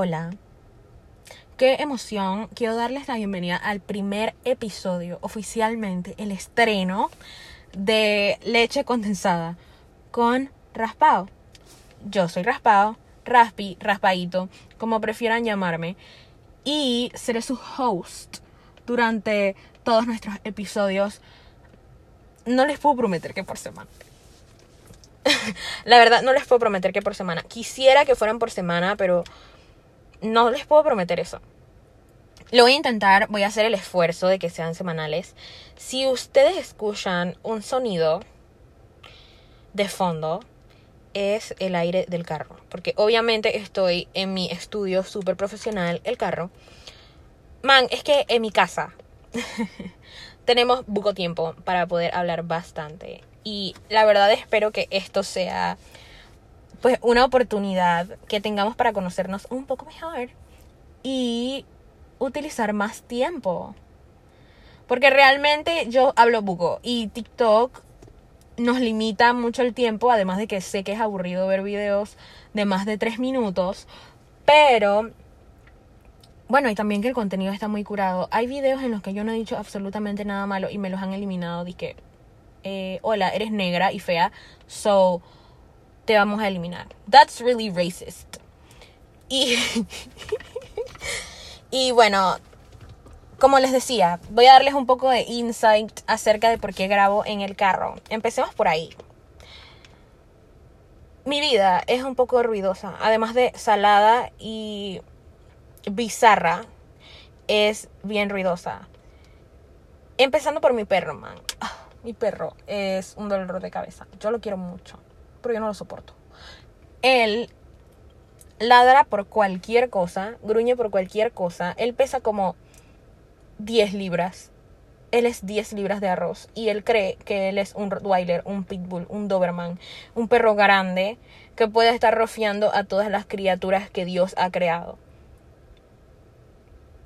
Hola. Qué emoción. Quiero darles la bienvenida al primer episodio, oficialmente, el estreno de leche condensada con raspado. Yo soy raspado, raspi, raspadito, como prefieran llamarme. Y seré su host durante todos nuestros episodios. No les puedo prometer que por semana. la verdad, no les puedo prometer que por semana. Quisiera que fueran por semana, pero no les puedo prometer eso. Lo voy a intentar, voy a hacer el esfuerzo de que sean semanales. Si ustedes escuchan un sonido de fondo, es el aire del carro. Porque obviamente estoy en mi estudio súper profesional, el carro. Man, es que en mi casa tenemos poco tiempo para poder hablar bastante. Y la verdad espero que esto sea pues una oportunidad que tengamos para conocernos un poco mejor y utilizar más tiempo. Porque realmente yo hablo buco y TikTok nos limita mucho el tiempo, además de que sé que es aburrido ver videos de más de tres minutos, pero bueno, y también que el contenido está muy curado. Hay videos en los que yo no he dicho absolutamente nada malo y me los han eliminado. Dije, eh, hola, eres negra y fea, so te vamos a eliminar. That's really racist. Y, y bueno, como les decía, voy a darles un poco de insight acerca de por qué grabo en el carro. Empecemos por ahí. Mi vida es un poco ruidosa, además de salada y bizarra, es bien ruidosa. Empezando por mi perro, man. Ah, mi perro es un dolor de cabeza. Yo lo quiero mucho pero yo no lo soporto. Él ladra por cualquier cosa, gruñe por cualquier cosa. Él pesa como 10 libras. Él es 10 libras de arroz y él cree que él es un Rottweiler, un Pitbull, un Doberman, un perro grande que puede estar rofiando a todas las criaturas que Dios ha creado.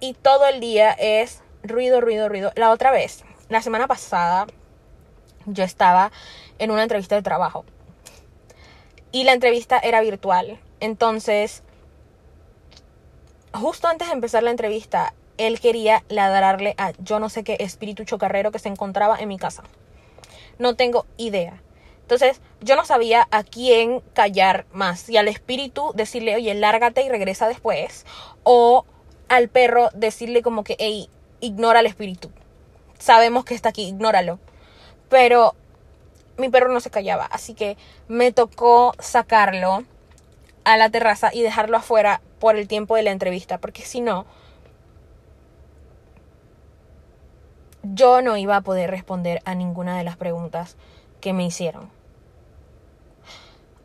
Y todo el día es ruido, ruido, ruido. La otra vez, la semana pasada, yo estaba en una entrevista de trabajo y la entrevista era virtual. Entonces, justo antes de empezar la entrevista, él quería ladrarle a yo no sé qué espíritu chocarrero que se encontraba en mi casa. No tengo idea. Entonces, yo no sabía a quién callar más. Y al espíritu decirle, oye, lárgate y regresa después. O al perro decirle como que, hey, ignora al espíritu. Sabemos que está aquí, ignóralo. Pero mi perro no se callaba, así que me tocó sacarlo a la terraza y dejarlo afuera por el tiempo de la entrevista, porque si no, yo no iba a poder responder a ninguna de las preguntas que me hicieron.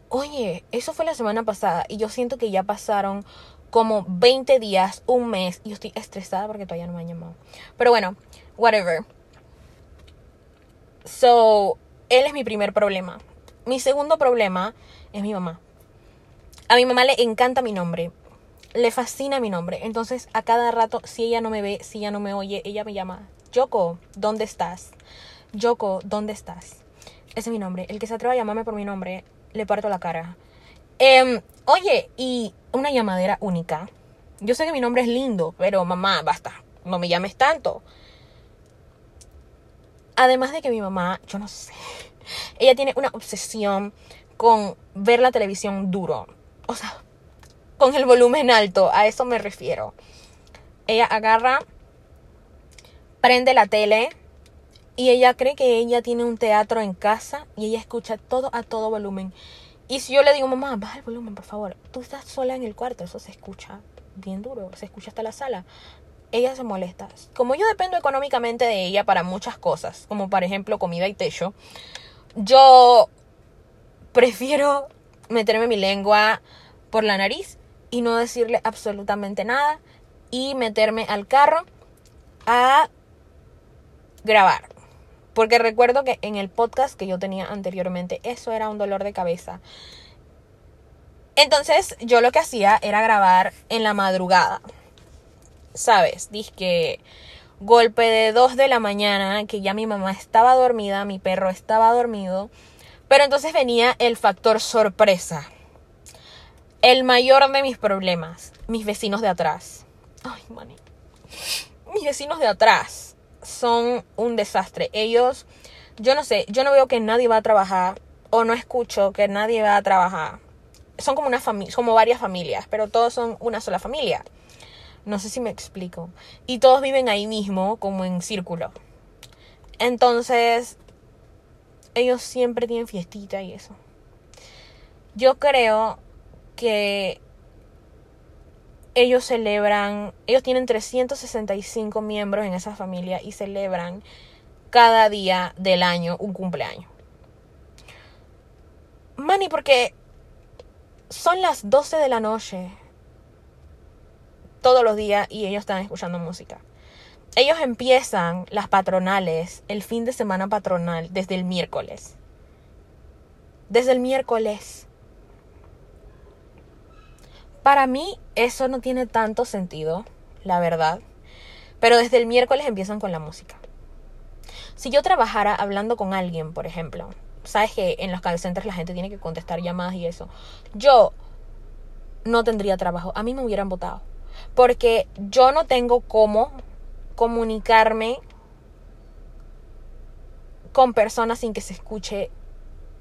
Oye, eso fue la semana pasada y yo siento que ya pasaron como 20 días, un mes, y estoy estresada porque todavía no me han llamado. Pero bueno, whatever. So, él es mi primer problema. Mi segundo problema es mi mamá. A mi mamá le encanta mi nombre. Le fascina mi nombre. Entonces, a cada rato, si ella no me ve, si ella no me oye, ella me llama. Yoko, ¿dónde estás? Yoko, ¿dónde estás? Ese es mi nombre. El que se atreva a llamarme por mi nombre, le parto la cara. Em, oye, y una llamadera única. Yo sé que mi nombre es lindo, pero mamá, basta. No me llames tanto. Además de que mi mamá, yo no sé, ella tiene una obsesión con ver la televisión duro. O sea, con el volumen alto, a eso me refiero. Ella agarra, prende la tele y ella cree que ella tiene un teatro en casa y ella escucha todo a todo volumen. Y si yo le digo, mamá, baja el volumen, por favor, tú estás sola en el cuarto, eso se escucha bien duro, se escucha hasta la sala ella se molesta. Como yo dependo económicamente de ella para muchas cosas, como por ejemplo comida y techo, yo prefiero meterme mi lengua por la nariz y no decirle absolutamente nada y meterme al carro a grabar. Porque recuerdo que en el podcast que yo tenía anteriormente, eso era un dolor de cabeza. Entonces yo lo que hacía era grabar en la madrugada sabes, que golpe de 2 de la mañana, que ya mi mamá estaba dormida, mi perro estaba dormido, pero entonces venía el factor sorpresa. El mayor de mis problemas, mis vecinos de atrás. Ay, mani. Mis vecinos de atrás son un desastre. Ellos, yo no sé, yo no veo que nadie va a trabajar o no escucho que nadie va a trabajar. Son como una familia, como varias familias, pero todos son una sola familia. No sé si me explico. Y todos viven ahí mismo, como en círculo. Entonces, ellos siempre tienen fiestita y eso. Yo creo que ellos celebran, ellos tienen 365 miembros en esa familia y celebran cada día del año un cumpleaños. Manny, porque son las 12 de la noche todos los días y ellos están escuchando música. Ellos empiezan las patronales, el fin de semana patronal, desde el miércoles. Desde el miércoles. Para mí eso no tiene tanto sentido, la verdad. Pero desde el miércoles empiezan con la música. Si yo trabajara hablando con alguien, por ejemplo, sabes que en los call centers la gente tiene que contestar llamadas y eso. Yo no tendría trabajo. A mí me hubieran votado. Porque yo no tengo cómo comunicarme con personas sin que se escuche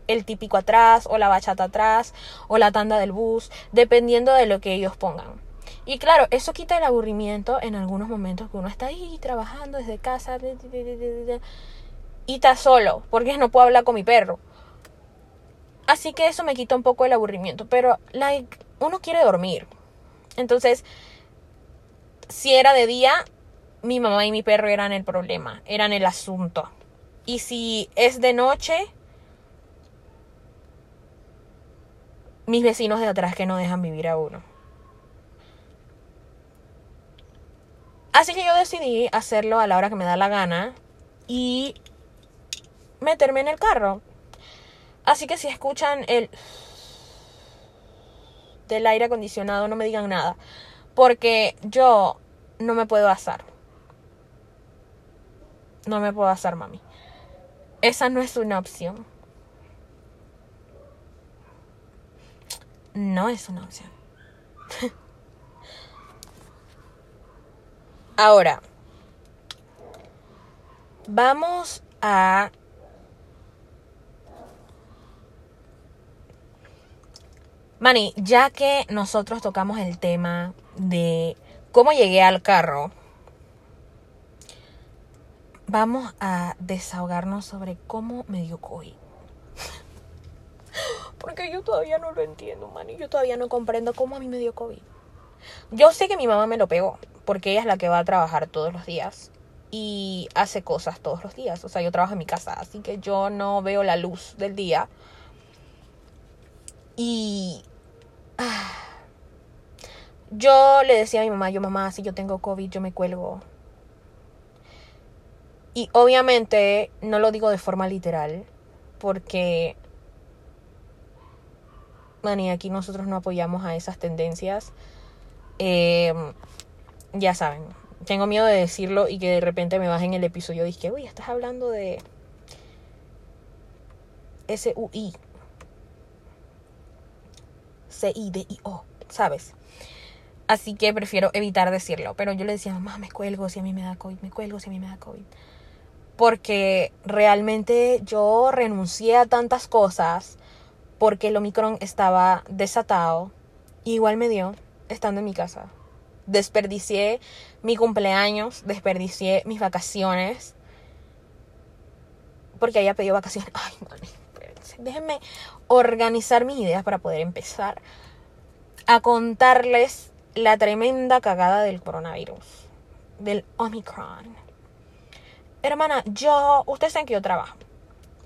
el típico atrás o la bachata atrás o la tanda del bus, dependiendo de lo que ellos pongan. Y claro, eso quita el aburrimiento en algunos momentos que uno está ahí trabajando desde casa y está solo, porque no puedo hablar con mi perro. Así que eso me quita un poco el aburrimiento, pero like, uno quiere dormir. Entonces, si era de día, mi mamá y mi perro eran el problema, eran el asunto. Y si es de noche, mis vecinos de atrás que no dejan vivir a uno. Así que yo decidí hacerlo a la hora que me da la gana y meterme en el carro. Así que si escuchan el del aire acondicionado, no me digan nada. Porque yo no me puedo asar. No me puedo asar, mami. Esa no es una opción. No es una opción. Ahora, vamos a Manny, ya que nosotros tocamos el tema de cómo llegué al carro, vamos a desahogarnos sobre cómo me dio COVID. Porque yo todavía no lo entiendo, Manny. Yo todavía no comprendo cómo a mí me dio COVID. Yo sé que mi mamá me lo pegó, porque ella es la que va a trabajar todos los días y hace cosas todos los días. O sea, yo trabajo en mi casa, así que yo no veo la luz del día y ah, yo le decía a mi mamá, yo mamá, si yo tengo COVID, yo me cuelgo. Y obviamente no lo digo de forma literal, porque, mani, aquí nosotros no apoyamos a esas tendencias. Em, ya saben, tengo miedo de decirlo y que de repente me bajen el episodio y dije, uy, estás hablando de S-U-I. C-I-D-I-O, ¿sabes? Así que prefiero evitar decirlo. Pero yo le decía, mamá, me cuelgo si a mí me da COVID, me cuelgo si a mí me da COVID. Porque realmente yo renuncié a tantas cosas porque el Omicron estaba desatado. Igual me dio estando en mi casa. Desperdicié mi cumpleaños, desperdicié mis vacaciones. Porque había pedido vacaciones. Ay, mami, déjenme organizar mis ideas para poder empezar a contarles la tremenda cagada del coronavirus, del Omicron. Hermana, yo, ustedes saben que yo trabajo.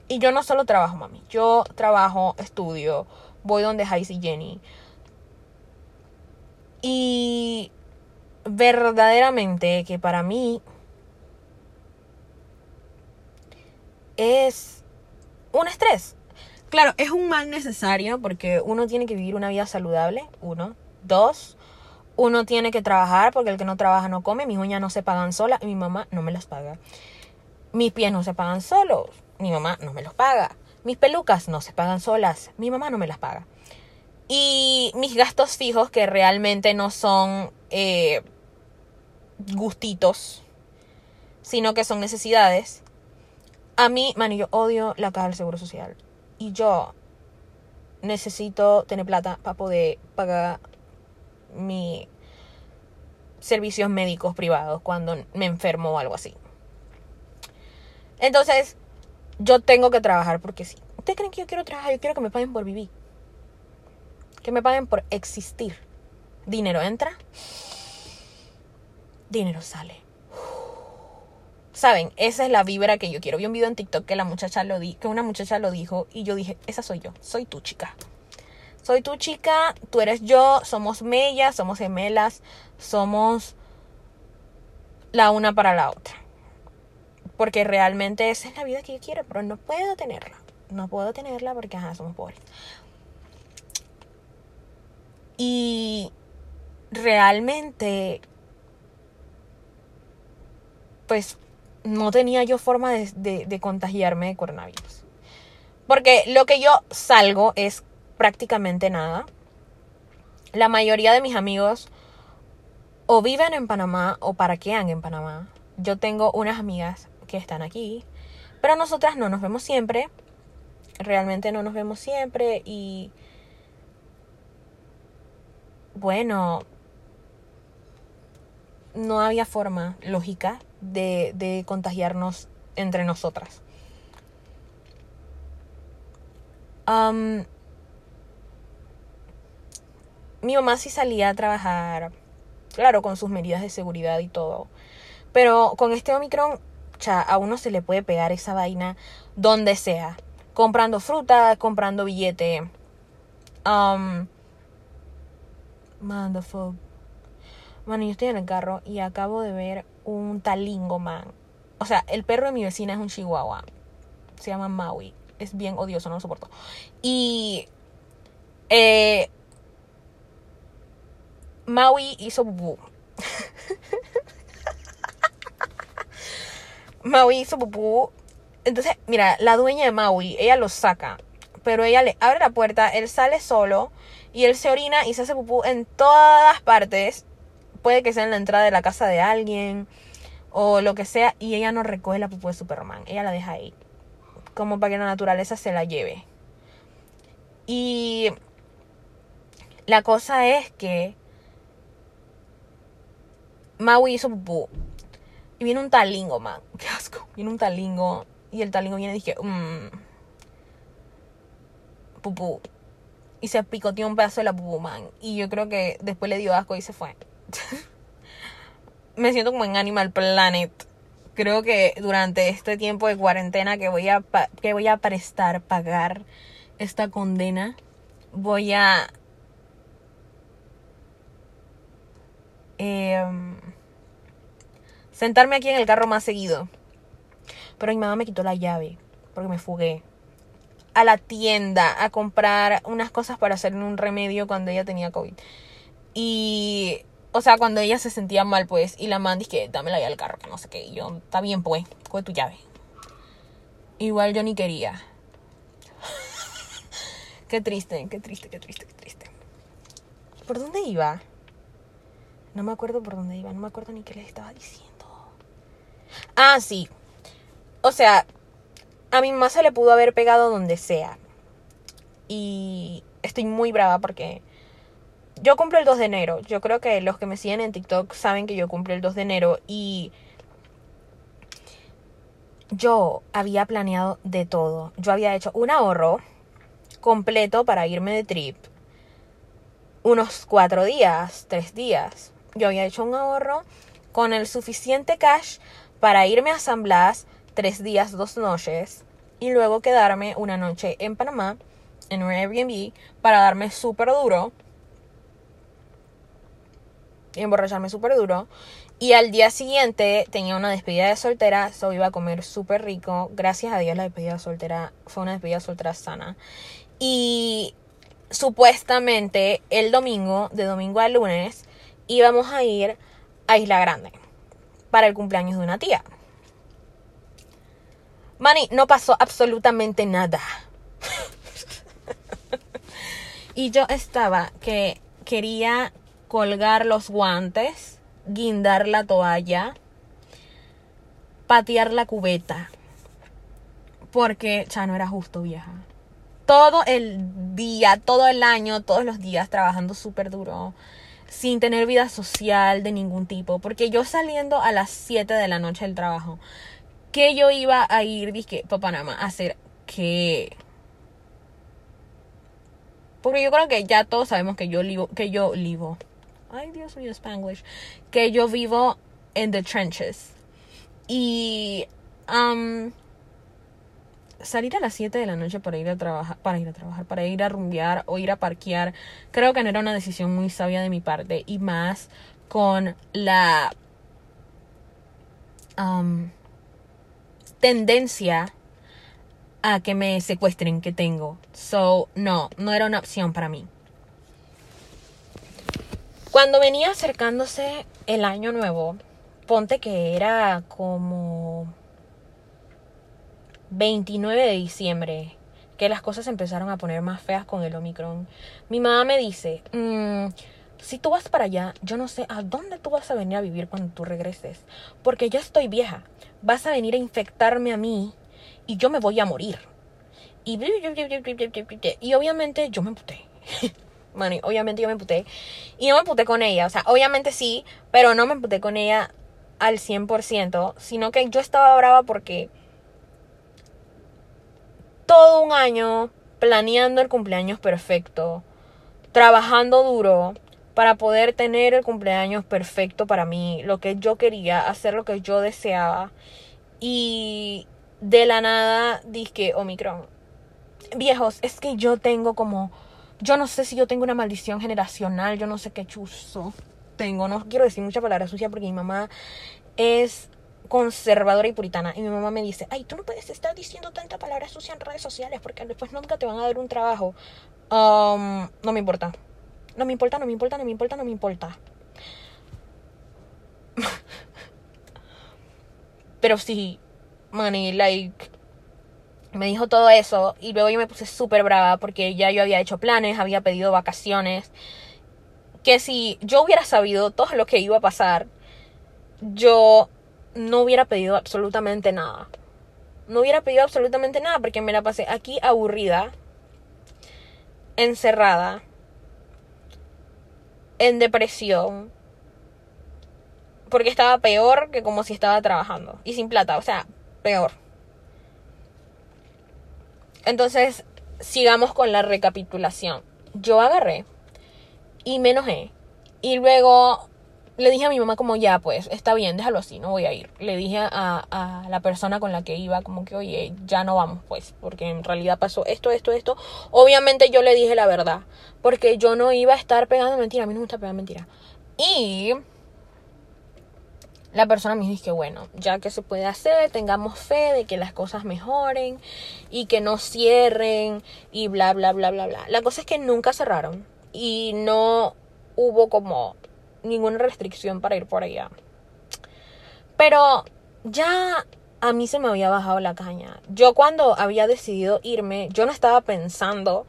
Y yo no solo trabajo, mami. Yo trabajo, estudio, voy donde Heisy y Jenny. Y verdaderamente que para mí es un estrés. Claro, es un mal necesario porque uno tiene que vivir una vida saludable, uno. Dos, uno tiene que trabajar porque el que no trabaja no come. Mis uñas no se pagan solas y mi mamá no me las paga. Mis pies no se pagan solos, mi mamá no me los paga. Mis pelucas no se pagan solas, mi mamá no me las paga. Y mis gastos fijos, que realmente no son eh, gustitos, sino que son necesidades. A mí, man, yo odio la caja del Seguro Social. Y yo necesito tener plata para poder pagar mis servicios médicos privados cuando me enfermo o algo así. Entonces, yo tengo que trabajar porque sí. ¿Ustedes creen que yo quiero trabajar? Yo quiero que me paguen por vivir. Que me paguen por existir. Dinero entra, dinero sale. Saben, esa es la vibra que yo quiero. Vi un video en TikTok que la muchacha lo di, que una muchacha lo dijo y yo dije, esa soy yo, soy tu chica. Soy tu chica, tú eres yo, somos mellas, somos gemelas, somos la una para la otra. Porque realmente esa es la vida que yo quiero, pero no puedo tenerla. No puedo tenerla porque somos pobres. Y realmente, pues no tenía yo forma de, contagiarme de coronavirus. Porque lo que yo salgo es prácticamente nada. La mayoría de mis amigos o viven en Panamá o paraquean en Panamá. Yo tengo unas amigas que están aquí, pero nosotras no nos vemos siempre. Realmente no nos vemos siempre y bueno, no había forma lógica de, contagiarnos entre nosotras. Mi mamá sí salía a trabajar, claro, con sus medidas de seguridad y todo. Pero con este Omicron, cha, a uno se le puede pegar esa vaina donde sea. Comprando fruta, comprando billete. Um, fuck. Man, yo estoy en el carro y acabo de ver un talingo, man. O sea, el perro de mi vecina es un chihuahua. Se llama Maui. Es bien odioso, no lo soporto. Y. Eh, Maui hizo pupú. Maui hizo pupú. Entonces, mira, la dueña de Maui, ella lo saca. Pero ella le abre la puerta, él sale solo y él se orina y se hace pupú en todas partes puede que sea en la entrada de la casa de alguien o lo que sea y ella no recoge la pupú de Superman, ella la deja ahí, como para que la naturaleza se la lleve. Y la cosa es que Maui hizo pupú y viene un talingo, man, qué asco, viene un talingo y el talingo viene y dije, mmm, pupú. Y se picoteó un pedazo de la pupú, man. Y yo creo que después le dio asco y se fue. me siento como en Animal Planet. Creo que durante este tiempo de cuarentena que voy a, que voy a prestar, pagar esta condena, voy a... Em, sentarme aquí en el carro más seguido. Pero mi mamá me quitó la llave porque me fugué a la tienda a comprar unas cosas para hacer un remedio cuando ella tenía COVID. Y o sea, cuando ella se sentía mal, pues, y la man que dame la llave al carro, que no sé qué. Y yo, está bien, pues, coge tu llave. Igual yo ni quería. qué triste, qué triste, qué triste, qué triste. ¿Por dónde iba? No me acuerdo por dónde iba, no me acuerdo ni qué les estaba diciendo. Ah, sí. O sea, a mi mamá se le pudo haber pegado donde sea. Y estoy muy brava porque yo cumplo el 2 de enero. Yo creo que los que me siguen en TikTok saben que yo cumplo el 2 de enero y yo había planeado de todo. Yo había hecho un ahorro completo para irme de trip. Unos cuatro días, tres días. Yo había hecho un ahorro con el suficiente cash para irme a San Blas tres días, dos noches. Y luego quedarme una noche en Panamá, en un Airbnb, para darme súper duro y emborracharme súper duro. Y al día siguiente tenía una despedida de soltera, so iba a comer súper rico. Gracias a Dios la despedida de soltera fue una despedida de soltera sana. Y supuestamente el domingo, de domingo a lunes, íbamos a ir a Isla Grande para el cumpleaños de una tía. Mani, no pasó absolutamente nada. Y yo estaba que quería colgar los guantes, guindar la toalla, patear la cubeta. Porque ya no era justo, vieja. Todo el día, todo el año, todos los días trabajando súper duro sin tener vida social de ningún tipo. Porque yo saliendo a las 7 de la noche del trabajo, que yo iba a ir, dije, para Panamá, a hacer qué. Porque yo creo que ya todos sabemos que yo vivo, que yo vivo. Ay, Dios mío, Spanglish. Que yo vivo en the trenches. Y um, salir a las 7 de la noche para ir a trabajar, para ir a trabajar, para ir a rumbear o ir a parquear, creo que no era una decisión muy sabia de mi parte y más con la tendencia a que me secuestren que tengo. So, no, no era una opción para mí. Cuando venía acercándose el año nuevo, ponte que era como 29 de diciembre, que las cosas empezaron a poner más feas con el Omicron. Mi mamá me dice, mm, si tú vas para allá, yo no sé a dónde tú vas a venir a vivir cuando tú regreses, porque ya estoy vieja, vas a venir a infectarme a mí y yo me voy a morir. Y, obviamente yo me puté. Bueno, obviamente yo me puté. Y no me puté con ella. O sea, obviamente sí, pero no me puté con ella al 100%, sino que yo estaba brava porque todo un año planeando el cumpleaños perfecto, trabajando duro para poder tener el cumpleaños perfecto para mí, lo que yo quería, hacer lo que yo deseaba. Y de la nada dije, Omicron, viejos, es que yo tengo como, yo no sé si yo tengo una maldición generacional, yo no sé qué chuzo tengo, no quiero decir mucha palabra sucia porque mi mamá es conservadora y puritana. Y mi mamá me dice, ay, tú no puedes estar diciendo tanta palabra sucia en redes sociales porque después nunca te van a dar un trabajo. Um, no me importa. No me importa, no me importa, no me importa, no me importa. Pero sí, money, like, me dijo todo eso y luego yo me puse súper brava porque ya yo había hecho planes, había pedido vacaciones. Que si yo hubiera sabido todo lo que iba a pasar, yo no hubiera pedido absolutamente nada. No hubiera pedido absolutamente nada porque me la pasé aquí aburrida, encerrada, en depresión, porque estaba peor que como si estaba trabajando y sin plata, o sea, peor. Entonces, sigamos con la recapitulación. Yo agarré y me enojé y luego le dije a mi mamá como ya, pues está bien, déjalo así, no voy a ir. Le dije a, a, la persona con la que iba como que, oye, ya no vamos, pues, porque en realidad pasó esto, esto, esto. Obviamente yo le dije la verdad, porque yo no iba a estar pegando mentira, a mí no me gusta pegar mentira. Y la persona me dijo que bueno, ya que se puede hacer, tengamos fe de que las cosas mejoren y que no cierren y bla, bla, bla, bla, bla. La cosa es que nunca cerraron y no hubo como ninguna restricción para ir por allá. Pero ya a mí se me había bajado la caña. Yo cuando había decidido irme, yo no estaba pensando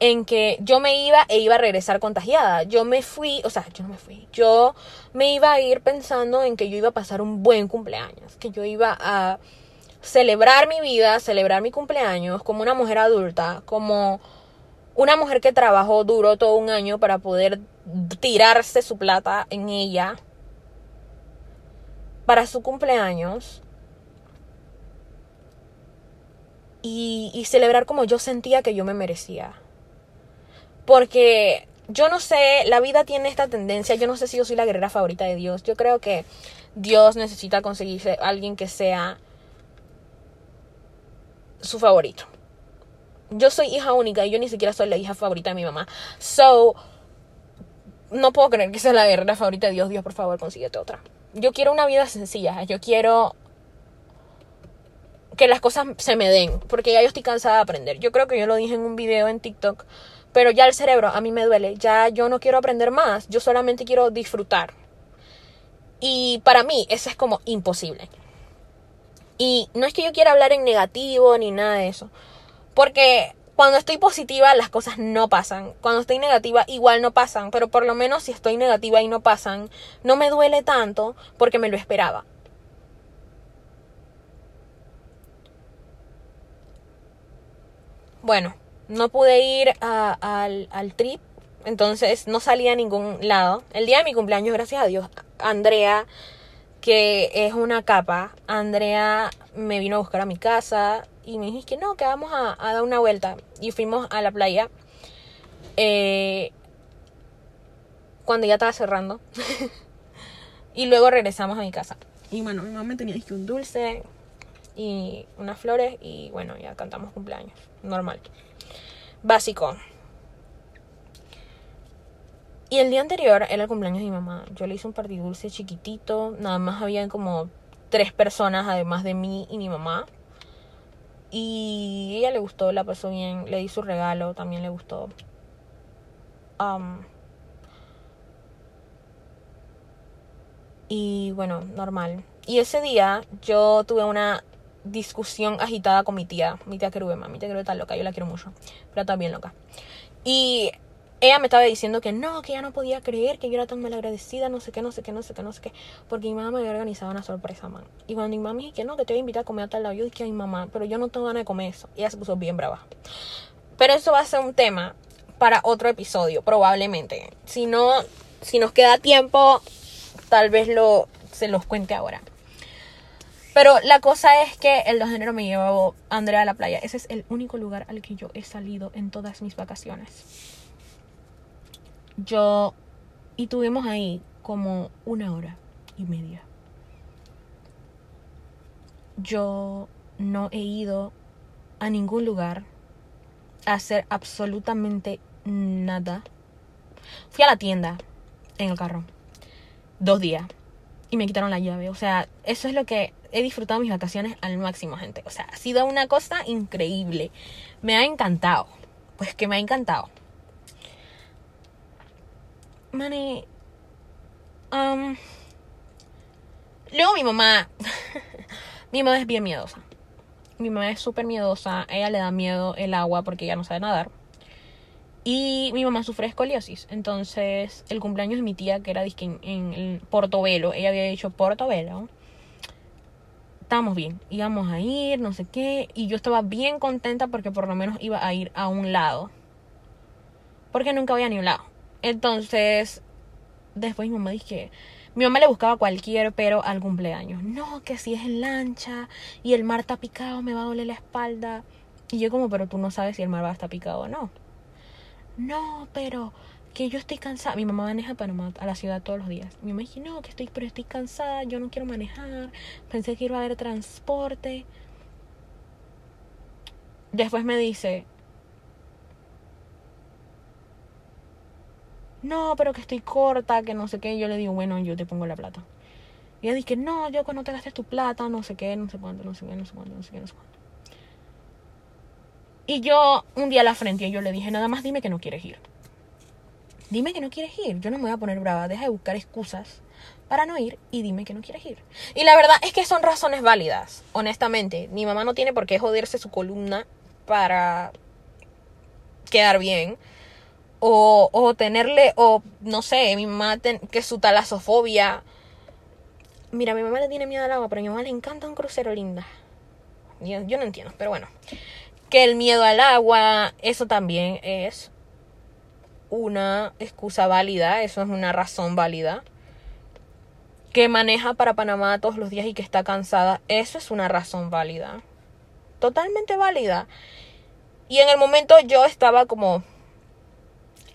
en que yo me iba e iba a regresar contagiada. Yo me fui, o sea, yo no me fui. Yo me iba a ir pensando en que yo iba a pasar un buen cumpleaños, que yo iba a celebrar mi vida, celebrar mi cumpleaños como una mujer adulta, como una mujer que trabajó duro todo un año para poder tirarse su plata en ella para su cumpleaños y, y, celebrar como yo sentía que yo me merecía. Porque yo no sé, la vida tiene esta tendencia, yo no sé si yo soy la guerrera favorita de Dios, yo creo que Dios necesita conseguirse alguien que sea su favorito. Yo soy hija única y yo ni siquiera soy la hija favorita de mi mamá. So, no puedo creer que sea la guerrera favorita de Dios. Dios, por favor, consíguete otra. Yo quiero una vida sencilla. Yo quiero que las cosas se me den. Porque ya yo estoy cansada de aprender. Yo creo que yo lo dije en un video en TikTok. Pero ya el cerebro a mí me duele. Ya yo no quiero aprender más. Yo solamente quiero disfrutar. Y para mí eso es como imposible. Y no es que yo quiera hablar en negativo ni nada de eso. Porque cuando estoy positiva las cosas no pasan. Cuando estoy negativa igual no pasan. Pero por lo menos si estoy negativa y no pasan, no me duele tanto porque me lo esperaba. Bueno, no pude ir al, al trip. Entonces no salía a ningún lado. El día de mi cumpleaños, gracias a Dios, Andrea que es una capa. Andrea me vino a buscar a mi casa y me dije que no, que vamos a, dar una vuelta. Y fuimos a la playa. Eh, cuando ya estaba cerrando. y luego regresamos a mi casa. Y bueno, mi mamá me tenía un dulce y unas flores y bueno, ya cantamos cumpleaños. Normal. Básico. Y el día anterior era el cumpleaños de mi mamá. Yo le hice un dulce chiquitito. Nada más habían como tres personas además de mí y mi mamá. Y ella le gustó, la pasó bien. Le di su regalo, también le gustó. y bueno, normal. Y ese día yo tuve una discusión agitada con mi tía, mi tía Querubema. Mi tía Querubema está loca, yo la quiero mucho, pero está bien loca. Y ella me estaba diciendo que no, que ella no podía creer que yo era tan malagradecida, no sé qué, no sé qué, no sé qué, no sé qué. Porque mi mamá me había organizado una sorpresa, man. Y cuando mi mamá dije que no, que te voy a invitar a comer a tal lado, yo dije, ay mamá, pero yo no tengo ganas de comer eso. Ella se puso bien brava. Pero eso va a ser un tema para otro episodio, probablemente. Si no, si nos queda tiempo, tal vez lo, se los cuente ahora. Pero la cosa es que el 2 de enero me llevó Andrea a la playa. Ese es el único lugar al que yo he salido en todas mis vacaciones yo y tuvimos ahí como una hora y media. Yo no he ido a ningún lugar a hacer absolutamente nada. Fui a la tienda en el carro dos días y me quitaron la llave. O sea, eso es lo que he disfrutado mis vacaciones al máximo, gente. O sea, ha sido una cosa increíble. Me ha encantado. Pues que me ha encantado. Mane. Um, luego mi mamá. mi mamá es bien miedosa. Mi mamá es súper miedosa. ella le da miedo el agua porque ella no sabe nadar. Y mi mamá sufre escoliosis. Entonces, el cumpleaños de mi tía, que era en, en Portobelo, ella había dicho Portobelo. Estábamos bien, íbamos a ir, no sé qué. Y yo estaba bien contenta porque por lo menos iba a ir a un lado. Porque nunca voy a ni un lado. Entonces, después mi mamá dije, mi mamá le buscaba cualquier pero al cumpleaños. No, que si es en lancha y el mar está picado me va a doler la espalda. Y yo como, pero tú no sabes si el mar va a estar picado o no. No, pero que yo estoy cansada. Mi mamá maneja Panamá a la ciudad todos los días. Mi mamá dice, no, que estoy, pero estoy cansada, yo no quiero manejar. Pensé que iba a haber transporte. Después me dice, no, pero que estoy corta, que no sé qué. yo le digo, bueno, yo te pongo la plata. Y ella dice, no, yo cuando te gastes tu plata, no sé qué, no sé cuánto, no sé qué, no sé cuánto, no sé qué, no sé cuánto. Y yo un día la frente y yo le dije, nada más dime que no quieres ir. Dime que no quieres ir. Yo no me voy a poner brava. Deja de buscar excusas para no ir y dime que no quieres ir. Y la verdad es que son razones válidas, honestamente. Mi mamá no tiene por qué joderse su columna para quedar bien o, o tenerle, o no sé, mi mamá que su talasofobia. Mira, mi mamá le tiene miedo al agua, pero a mi mamá le encanta un crucero linda. Yo, yo no entiendo, pero bueno. Que el miedo al agua, eso también es una excusa válida, eso es una razón válida. Que maneja para Panamá todos los días y que está cansada, eso es una razón válida. Totalmente válida. Y en el momento yo estaba como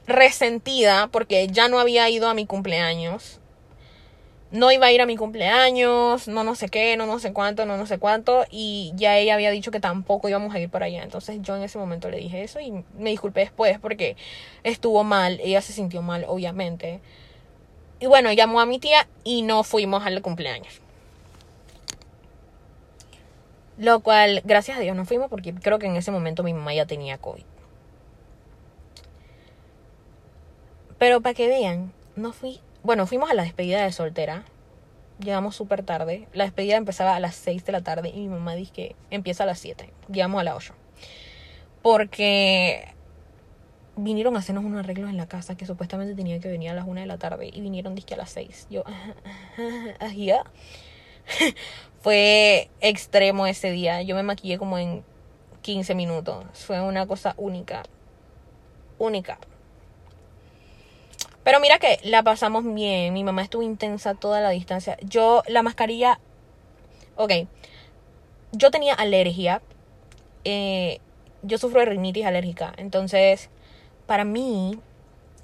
resentida porque ya no había ido a mi cumpleaños. No iba a ir a mi cumpleaños, no no sé qué, no no sé cuánto, no no sé cuánto. Y ya ella había dicho que tampoco íbamos a ir para allá. Entonces yo en ese momento le dije eso y me disculpé después porque estuvo mal. Ella se sintió mal, obviamente. Y bueno, llamó a mi tía y no fuimos al cumpleaños. Lo cual, gracias a Dios, no fuimos porque creo que en ese momento mi mamá ya tenía COVID. Pero para que vean, no fui. Bueno, fuimos a la despedida de soltera. Llegamos súper tarde. La despedida empezaba a las 6 de la tarde y mi mamá dice que empieza a las 7. Llegamos a las 8. Porque vinieron a hacernos unos arreglos en la casa que supuestamente tenía que venir a las una de la tarde y vinieron disque a las 6. Yo, ya. Fue extremo ese día. Yo me maquillé como en 15 minutos. Fue una cosa única. Única. Pero mira que la pasamos bien. Mi mamá estuvo intensa toda la distancia. Yo, la mascarilla. Ok. Yo tenía alergia. Eh, yo sufro de rinitis alérgica. Entonces, para mí,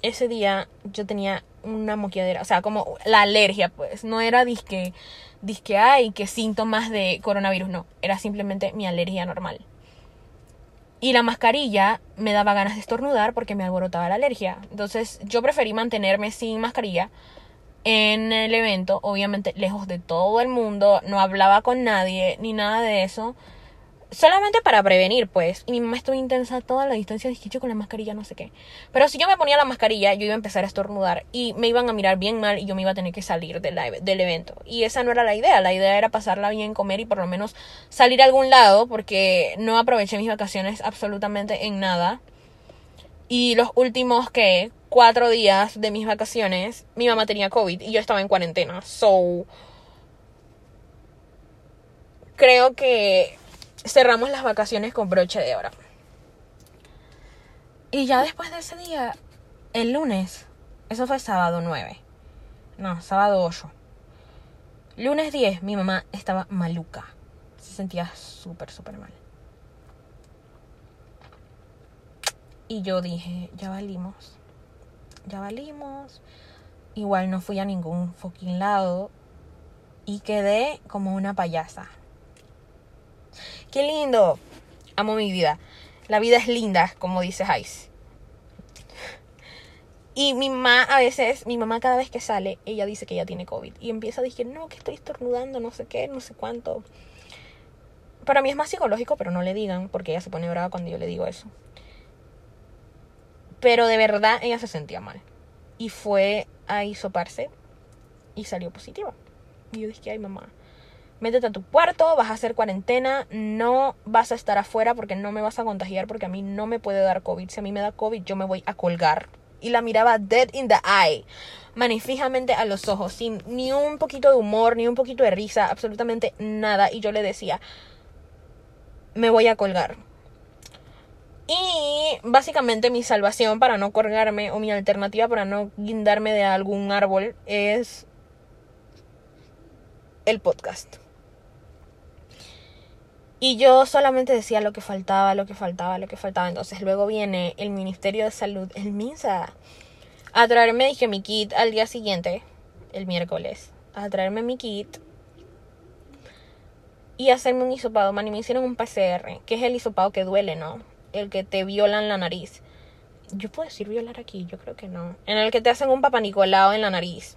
ese día yo tenía una moqueadera. O sea, como la alergia, pues. No era disque, disque, ay, que síntomas de coronavirus. No. Era simplemente mi alergia normal. Y la mascarilla me daba ganas de estornudar porque me alborotaba la alergia. Entonces yo preferí mantenerme sin mascarilla en el evento, obviamente lejos de todo el mundo, no hablaba con nadie ni nada de eso solamente para prevenir, pues. Y mi mamá estuvo intensa toda la distancia, dije yo con la mascarilla, no sé qué. Pero si yo me ponía la mascarilla, yo iba a empezar a estornudar y me iban a mirar bien mal y yo me iba a tener que salir del, del evento. Y esa no era la idea, la idea era pasarla bien, comer y por lo menos salir a algún lado, porque no aproveché mis vacaciones absolutamente en nada. Y los últimos, que Cuatro días de mis vacaciones, mi mamá tenía COVID y yo estaba en cuarentena. So. Creo que cerramos las vacaciones con broche de oro. Y ya después de ese día, el lunes, eso fue sábado 9. No, sábado 8. Lunes 10, mi mamá estaba maluca. Se sentía súper, súper mal. Y yo dije, ya valimos. Ya valimos. Igual no fui a ningún fucking lado. Y quedé como una payasa. Qué lindo. Amo mi vida. La vida es linda, como dice Ice. Y mi mamá a veces, mi mamá cada vez que sale, ella dice que ella tiene COVID. Y empieza a decir, no, que estoy estornudando, no sé qué, no sé cuánto. Para mí es más psicológico, pero no le digan, porque ella se pone brava cuando yo le digo eso. Pero de verdad ella se sentía mal. Y fue a hisoparse y salió positiva. Y yo dije, ay mamá, métete a tu cuarto, vas a hacer cuarentena, no vas a estar afuera porque no me vas a contagiar porque a mí no me puede dar COVID. Si a mí me da COVID, yo me voy a colgar. Y la miraba dead in the eye, manifijamente a los ojos, sin ni un poquito de humor, ni un poquito de risa, absolutamente nada. Y yo le decía, me voy a colgar. Y básicamente mi salvación para no colgarme o mi alternativa para no guindarme de algún árbol es el podcast. Y yo solamente decía lo que faltaba, lo que faltaba, lo que faltaba. Entonces luego viene el Ministerio de Salud, el MINSA, a traerme, dije, mi kit al día siguiente, el miércoles, a traerme mi kit y hacerme un hisopado. Man, y me hicieron un PCR, que es el hisopado que duele, ¿no? El que te violan la nariz. Yo puedo decir violar aquí, yo creo que no. En el que te hacen un papanicolado en la nariz.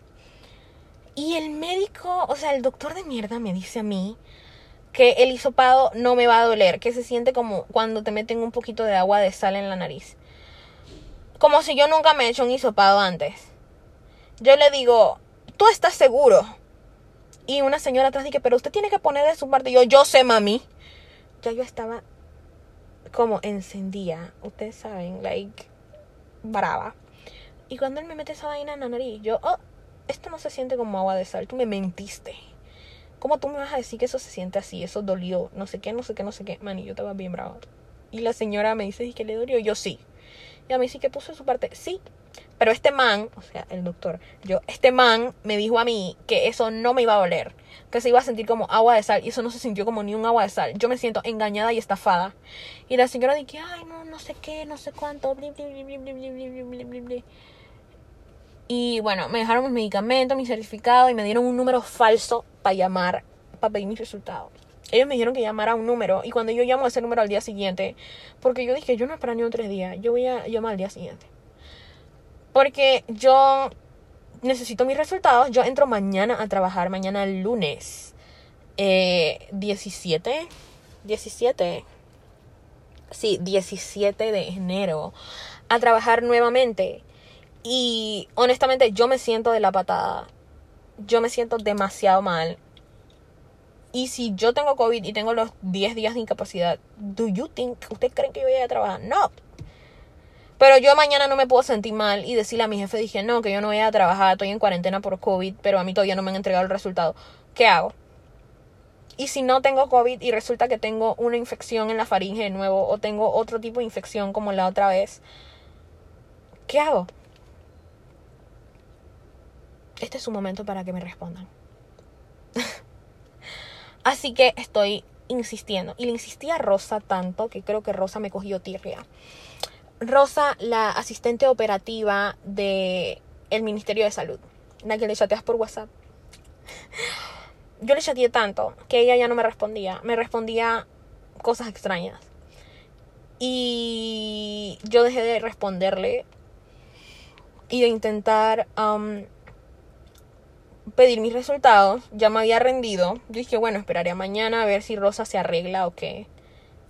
Y el médico, o sea, el doctor de mierda me dice a mí que el hisopado no me va a doler, que se siente como cuando te meten un poquito de agua de sal en la nariz. Como si yo nunca me he hecho un hisopado antes. Yo le digo, ¿tú estás seguro? Y una señora atrás dice, pero usted tiene que poner de su parte. yo, yo sé, mami. Ya yo estaba como encendida. Ustedes saben, like, brava. Y cuando él me mete esa vaina en la nariz, yo, oh, esto no se siente como agua de sal. Tú me mentiste. ¿Cómo tú me vas a decir que eso se siente así? Eso dolió. No sé qué, no sé qué, no sé qué. Man, y yo estaba bien bravo. Y la señora me dice, ¿y que le dolió? Yo sí. Y a mí sí que puso su parte. Sí. Pero este man, o sea, el doctor, yo, este man me dijo a mí que eso no me iba a doler. Que se iba a sentir como agua de sal. Y eso no se sintió como ni un agua de sal. Yo me siento engañada y estafada. Y la señora dice, ay, no, no sé qué, no sé cuánto. Y bueno, me dejaron mis medicamentos, mi certificado y me dieron un número falso para llamar, para pedir mis resultados. Ellos me dijeron que llamara un número y cuando yo llamo a ese número al día siguiente, porque yo dije, yo no espero ni un tres días, yo voy a llamar al día siguiente. Porque yo necesito mis resultados, yo entro mañana a trabajar, mañana el lunes eh, 17, 17, sí, 17 de enero a trabajar nuevamente. Y honestamente yo me siento de la patada. Yo me siento demasiado mal. Y si yo tengo COVID y tengo los 10 días de incapacidad, ¿do you think, ¿ustedes creen que yo voy a trabajar? No. Pero yo mañana no me puedo sentir mal y decirle a mi jefe, dije, no, que yo no voy a trabajar, estoy en cuarentena por COVID, pero a mí todavía no me han entregado el resultado. ¿Qué hago? Y si no tengo COVID y resulta que tengo una infección en la faringe de nuevo o tengo otro tipo de infección como la otra vez, ¿qué hago? Este es un momento para que me respondan. Así que estoy insistiendo. Y le insistí a Rosa tanto que creo que Rosa me cogió tirria. Rosa, la asistente operativa del el Ministerio de Salud. La que le chateas por WhatsApp. Yo le chateé tanto que ella ya no me respondía. Me respondía cosas extrañas. Y yo dejé de responderle y de intentar um, pedir mis resultados, ya me había rendido. Dije, bueno, esperaré mañana a ver si Rosa se arregla o qué.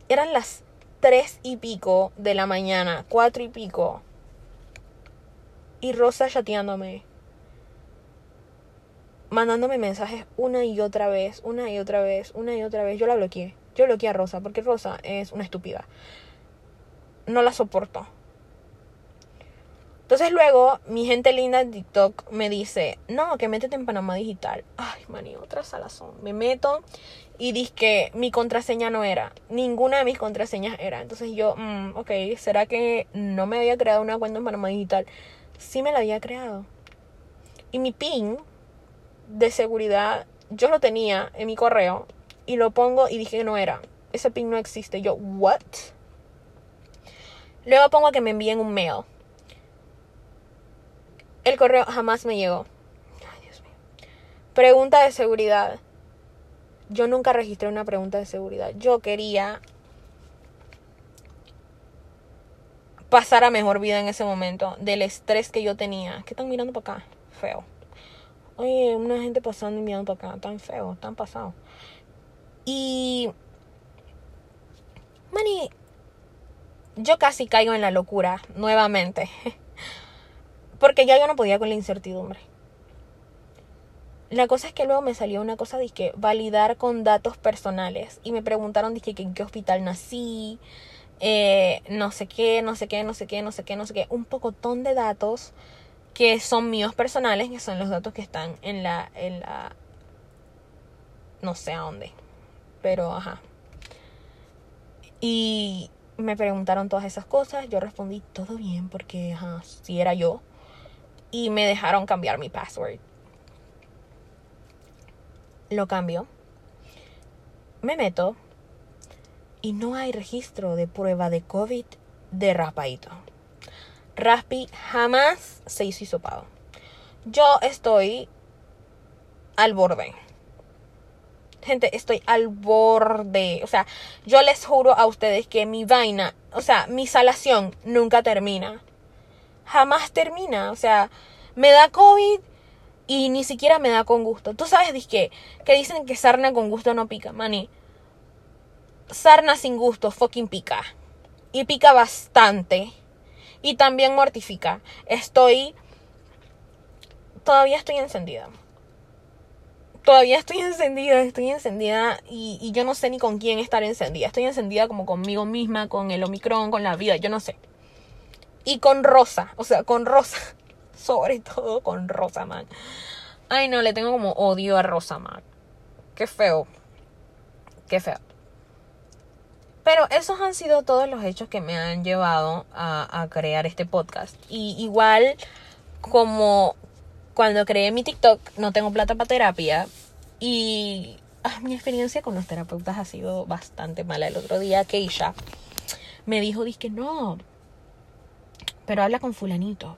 Eran las tres y pico de la mañana, cuatro y pico. Y Rosa chateándome. Mandándome mensajes una y otra vez, una y otra vez, una y otra vez. Yo la bloqueé. Yo bloqueé a Rosa porque Rosa es una estúpida. No la soporto. Entonces luego mi gente linda de TikTok me dice, no, que métete en Panamá Digital. Ay, maní, otra salazón. Me meto y dice que mi contraseña no era. Ninguna de mis contraseñas era. Entonces yo, mm, ok, ¿será que no me había creado una cuenta en Panamá Digital? Sí me la había creado. Y mi PIN de seguridad, yo lo tenía en mi correo y lo pongo y dije que no era. Ese PIN no existe. Yo, ¿what? Luego pongo que me envíen un mail el correo jamás me llegó. Ay, Dios mío. Pregunta de seguridad. Yo nunca registré una pregunta de seguridad. Yo quería pasar a mejor vida en ese momento del estrés que yo tenía. ¿Qué están mirando para acá? Feo. Oye, una gente pasando y mirando para acá. Tan feo, tan pasado. Y... Mani, yo casi caigo en la locura nuevamente. Porque ya yo no podía con la incertidumbre. La cosa es que luego me salió una cosa de que validar con datos personales. Y me preguntaron dije, que en qué hospital nací, eh, no sé qué, no sé qué, no sé qué, no sé qué, no sé qué. Un pocotón de datos que son míos personales, que son los datos que están en la, en la, no sé a dónde. Pero, ajá. Y me preguntaron todas esas cosas. Yo respondí todo bien porque, ajá, si era yo y me dejaron cambiar mi password. Lo cambio. Me meto y no hay registro de prueba de COVID de Raspaito. Raspi jamás se hizo hisopado. Yo estoy al borde. Gente, estoy al borde. O sea, yo les juro a ustedes que mi vaina, o sea, mi salación nunca termina jamás termina. O sea, me da COVID y ni siquiera me da con gusto. Tú sabes, que, que dicen que sarna con gusto no pica, mani. Sarna sin gusto fucking pica. Y pica bastante. Y también mortifica. Estoy... Todavía estoy encendida. Todavía estoy encendida, estoy encendida y, y yo no sé ni con quién estar encendida. Estoy encendida como conmigo misma, con el Omicron, con la vida, yo no sé. Y con Rosa, o sea, con Rosa. Sobre todo con Rosa, man. Ay, no, le tengo como odio a Rosa, man. Qué feo. Qué feo. Pero esos han sido todos los hechos que me han llevado a, crear este podcast. Y igual como cuando creé mi TikTok, no tengo plata para terapia. Y ah, mi experiencia con los terapeutas ha sido bastante mala. El otro día Keisha me dijo, que no, pero habla con fulanito.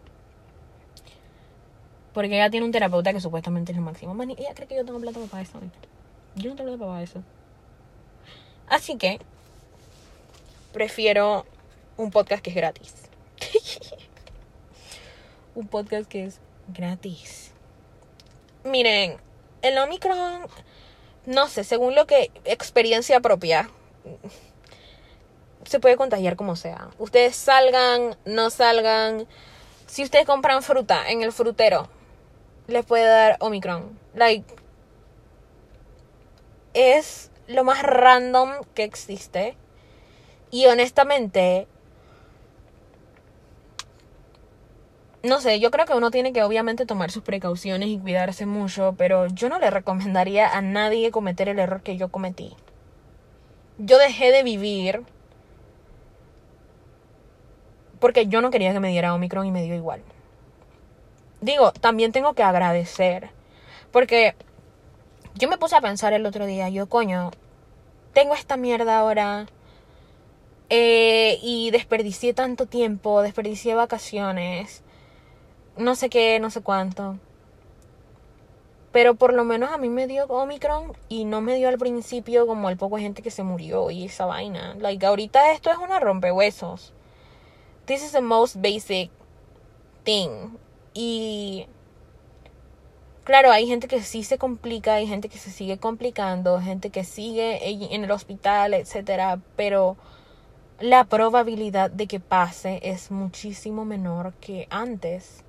Porque ella tiene un terapeuta que supuestamente es el máximo. Man, ella cree que yo tengo plata para eso. Yo no tengo plata para eso. Así que prefiero un podcast que es gratis. un podcast que es gratis. Miren, el Omicron, no sé, según lo que experiencia propia, se puede contagiar como sea. Ustedes salgan, no salgan. Si ustedes compran fruta en el frutero, les puede dar Omicron. Like, es lo más random que existe. Y honestamente, no sé, yo creo que uno tiene que obviamente tomar sus precauciones y cuidarse mucho, pero yo no le recomendaría a nadie cometer el error que yo cometí. Yo dejé de vivir porque yo no quería que me diera Omicron y me dio igual. Digo, también tengo que agradecer, porque yo me puse a pensar el otro día, yo coño, tengo esta mierda ahora eh, y desperdicié tanto tiempo, desperdicié vacaciones no sé qué, no sé cuánto. Pero por lo menos a mí me dio Omicron y no me dio al principio como el poco gente que se murió y esa vaina. Like, ahorita esto es una rompehuesos. This is the most basic thing. Y claro, hay gente que sí se complica, hay gente que se sigue complicando, gente que sigue en el hospital, etcétera, pero la probabilidad de que pase es muchísimo menor que antes.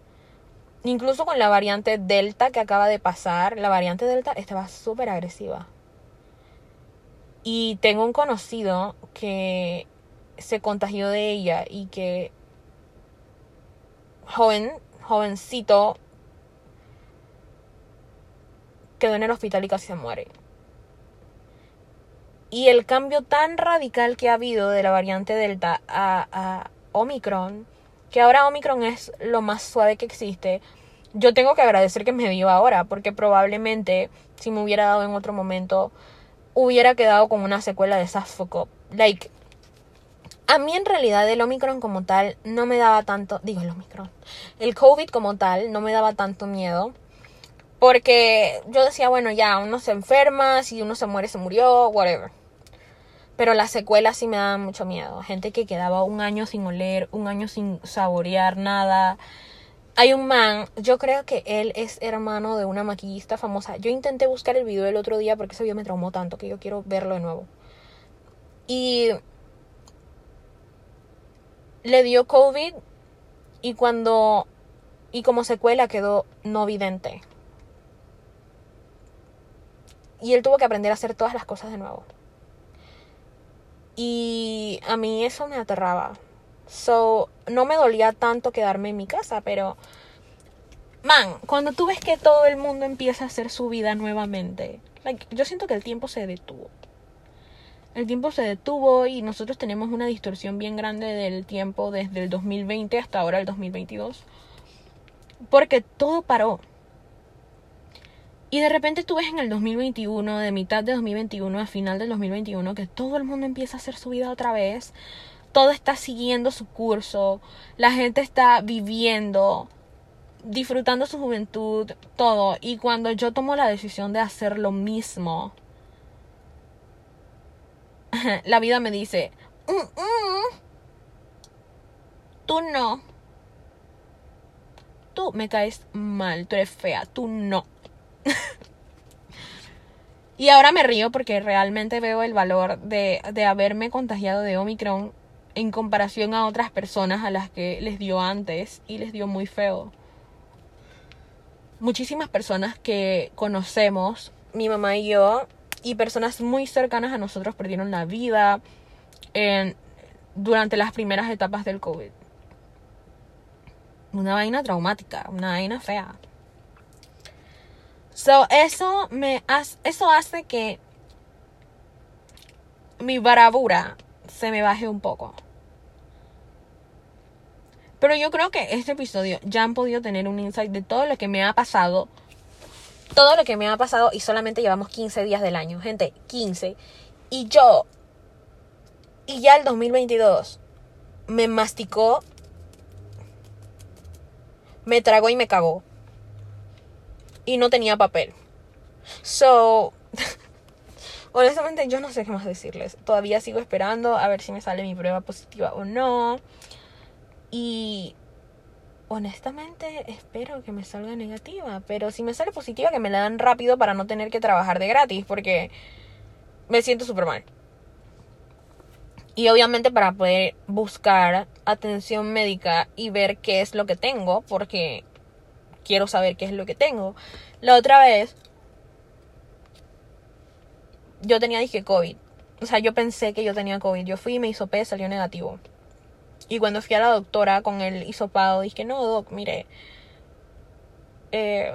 Incluso con la variante Delta que acaba de pasar, la variante Delta estaba súper agresiva. Y tengo un conocido que se contagió de ella y que joven, jovencito, quedó en el hospital y casi se muere. Y el cambio tan radical que ha habido de la variante Delta a, a Omicron que ahora Omicron es lo más suave que existe, yo tengo que agradecer que me dio ahora, porque probablemente si me hubiera dado en otro momento, hubiera quedado con una secuela de esa fuck Like, a mí en realidad el Omicron como tal no me daba tanto, digo el Omicron, el COVID como tal no me daba tanto miedo. Porque yo decía, bueno, ya, uno se enferma, si uno se muere, se murió, whatever. Pero las secuelas sí me daban mucho miedo. Gente que quedaba un año sin oler, un año sin saborear nada. Hay un man, yo creo que él es hermano de una maquillista famosa. Yo intenté buscar el video el otro día porque ese video me traumó tanto que yo quiero verlo de nuevo. Y le dio COVID y cuando y como secuela quedó no vidente. Y él tuvo que aprender a hacer todas las cosas de nuevo. Y a mí eso me aterraba. So, no me dolía tanto quedarme en mi casa, pero... Man, cuando tú ves que todo el mundo empieza a hacer su vida nuevamente, yo siento que el tiempo se detuvo. El tiempo se detuvo y nosotros tenemos una distorsión bien grande del tiempo desde el 2020 hasta ahora el 2022. Porque todo paró. Y de repente tú ves en el 2021, de mitad de 2021 a final del 2021, que todo el mundo empieza a hacer su vida otra vez. Todo está siguiendo su curso. La gente está viviendo, disfrutando su juventud, todo. Y cuando yo tomo la decisión de hacer lo mismo, la vida me dice, mm, mm, tú no. Tú me caes mal, tú eres fea, tú no. y ahora me río porque realmente veo el valor de, de haberme contagiado de Omicron en comparación a otras personas a las que les dio antes y les dio muy feo. Muchísimas personas que conocemos, mi mamá y yo, y personas muy cercanas a nosotros perdieron la vida durante las primeras etapas del COVID. Una vaina traumática, una vaina fea. So, eso me hace, eso hace que mi bravura se me baje un poco. Pero yo creo que este episodio ya han podido tener un insight de todo lo que me ha pasado. Todo lo que me ha pasado y solamente llevamos 15 días del año. Gente, 15. Y yo. Y ya el 2022 me masticó. Me tragó y me cagó y no tenía papel. So, honestamente yo no sé qué más decirles. Todavía sigo esperando a ver si me sale mi prueba positiva o no. Y honestamente espero que me salga negativa. Pero si me sale positiva, que me la dan rápido para no tener que trabajar de gratis. Porque me siento súper mal. Y obviamente para poder buscar atención médica y ver qué es lo que tengo. Porque quiero saber qué es lo que tengo. La otra vez, yo tenía, dije, COVID. O sea, yo pensé que yo tenía COVID. Yo fui y me hizo P, salió negativo. Y cuando fui a la doctora con el hisopado, dije, no, doc, mire, eh,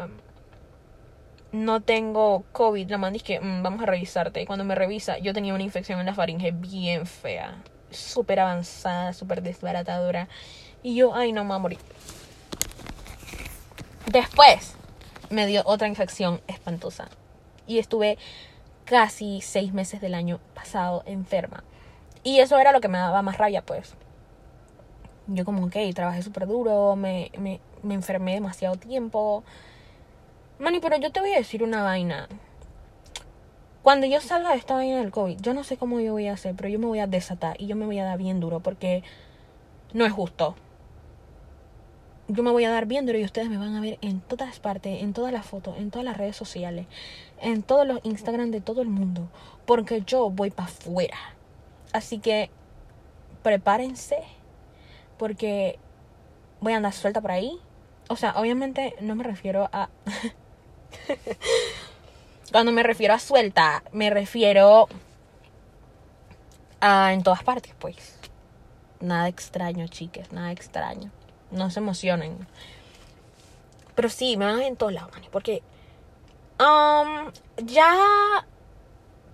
no tengo COVID. La man dije, mm, vamos a revisarte. Y cuando me revisa, yo tenía una infección en la faringe bien fea. Súper avanzada, súper desbaratadora. Y yo, ay, no, me voy a morir. Después me dio otra infección espantosa. Y estuve casi seis meses del año pasado enferma. Y eso era lo que me daba más rabia, pues. Yo como, ok, trabajé súper duro, me, me, me enfermé demasiado tiempo. Mani, pero yo te voy a decir una vaina. Cuando yo salga de esta vaina del COVID, yo no sé cómo yo voy a hacer, pero yo me voy a desatar y yo me voy a dar bien duro porque no es justo. Yo me voy a dar bien duro y ustedes me van a ver en todas partes, en todas las fotos, en todas las redes sociales, en todos los Instagram de todo el mundo, porque yo voy para afuera. Así que prepárense porque voy a andar suelta por ahí. O sea, obviamente no me refiero a Cuando me refiero a suelta, me refiero a en todas partes, pues. Nada extraño, chicas, nada extraño. No se emocionen. Pero sí, me van en todos lados, man, porque um, ya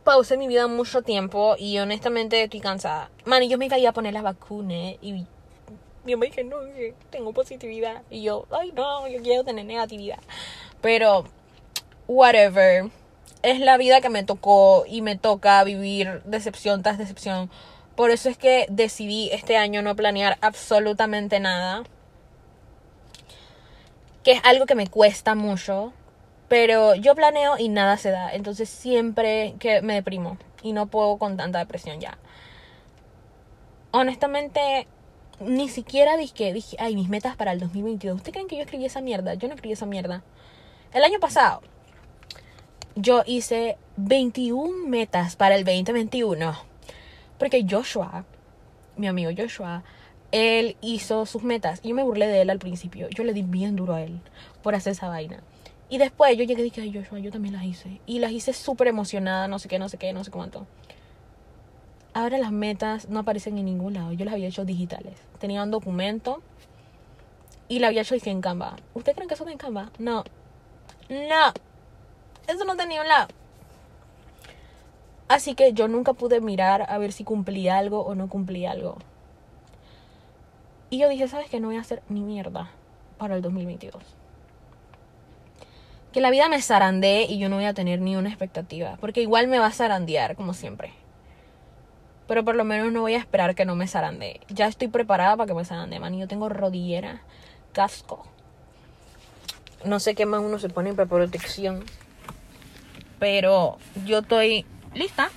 pausé mi vida mucho tiempo y honestamente estoy cansada. Man, yo me iba a poner las vacunas y yo me dije, no, tengo positividad. Y yo, ay, no, yo quiero tener negatividad. Pero whatever. Es la vida que me tocó y me toca vivir decepción tras decepción. Por eso es que decidí este año no planear absolutamente nada. Que es algo que me cuesta mucho. Pero yo planeo y nada se da. Entonces siempre que me deprimo. Y no puedo con tanta depresión ya. Honestamente, ni siquiera dije, dije, ay, mis metas para el 2022. ¿Ustedes creen que yo escribí esa mierda? Yo no escribí esa mierda. El año pasado yo hice 21 metas para el 2021. Porque Joshua, mi amigo Joshua, él hizo sus metas. Y yo me burlé de él al principio. Yo le di bien duro a él por hacer esa vaina. Y después yo llegué y dije, ay Joshua, yo también las hice. Y las hice súper emocionada, no sé qué, no sé qué, no sé cuánto. Ahora las metas no aparecen en ningún lado. Yo las había hecho digitales. Tenía un documento y la había hecho en Canva. ¿Ustedes creen que eso es en Canva? No. No. Eso no tenía un lado. Así que yo nunca pude mirar a ver si cumplía algo o no cumplía algo. Y yo dije, ¿sabes qué? No voy a hacer ni mierda para el 2022. Que la vida me zarandee y yo no voy a tener ni una expectativa. Porque igual me va a zarandear, como siempre. Pero por lo menos no voy a esperar que no me zarandee. Ya estoy preparada para que me zarandee, man. yo tengo rodillera, casco. No sé qué más uno se pone para protección. Pero yo estoy lista.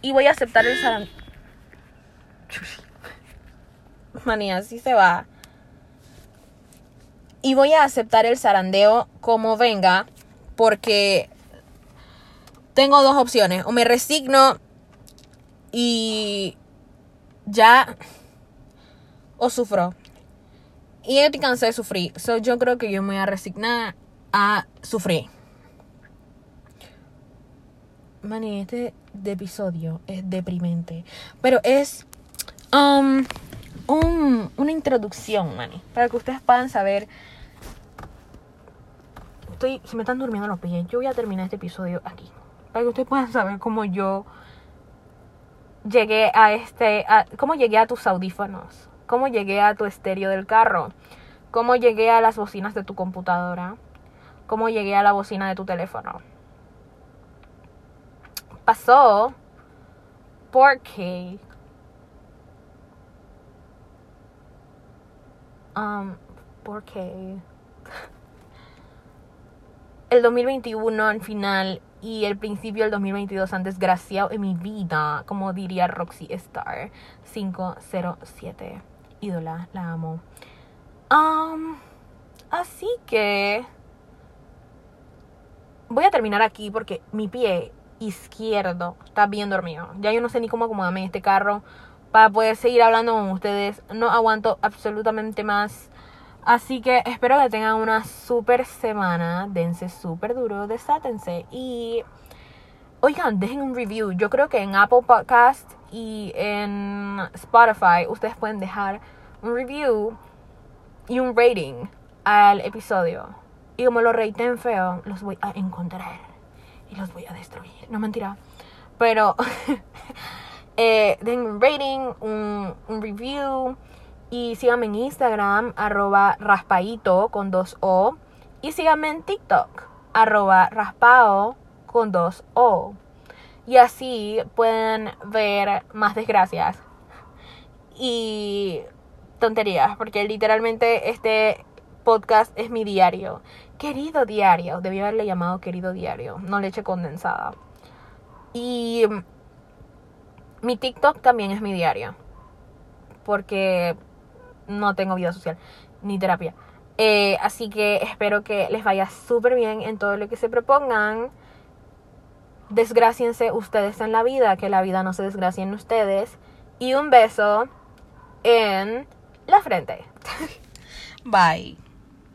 Y voy a aceptar el zarandeo. Manía, así se va. Y voy a aceptar el zarandeo como venga. Porque tengo dos opciones. O me resigno y ya. O sufro. Y yo estoy cansada de sufrir. yo creo que yo me voy a resignar a sufrir. Mani, este episodio es deprimente. Pero es um, un, una introducción, Mani. Para que ustedes puedan saber. Estoy, se me están durmiendo los pies. Yo voy a terminar este episodio aquí. Para que ustedes puedan saber cómo yo llegué a este. cómo llegué a tus audífonos. Cómo llegué a tu estéreo del carro. Cómo llegué a las bocinas de tu computadora. Cómo llegué a la bocina de tu teléfono pasó porque um, porque el 2021 al final y el principio del 2022 han desgraciado en mi vida, como diría Roxy Star 507. Ídola, la amo. Um, así que voy a terminar aquí porque mi pie izquierdo está bien dormido. Ya yo no sé ni cómo acomodarme en este carro para poder seguir hablando con ustedes. No aguanto absolutamente más. Así que espero que tengan una super semana. Dense súper duro, desátense. Y Oigan, dejen un review. Yo creo que en Apple Podcast y en Spotify ustedes pueden dejar un review y un rating al episodio. Y como lo raten feo, los voy a encontrar y los voy a destruir. No mentira. Pero eh, den un rating, un, review. Y síganme en Instagram, arroba raspaito con dos O. Y síganme en TikTok, arroba raspao con dos O. Y así pueden ver más desgracias y tonterías, porque literalmente este podcast es mi diario. Querido diario, debí haberle llamado querido diario, no leche condensada. Y mi TikTok también es mi diario, porque no tengo vida social ni terapia. Eh, así que espero que les vaya súper bien en todo lo que se propongan. Desgraciense ustedes en la vida, que la vida no se desgracie en ustedes. Y un beso en la frente. Bye.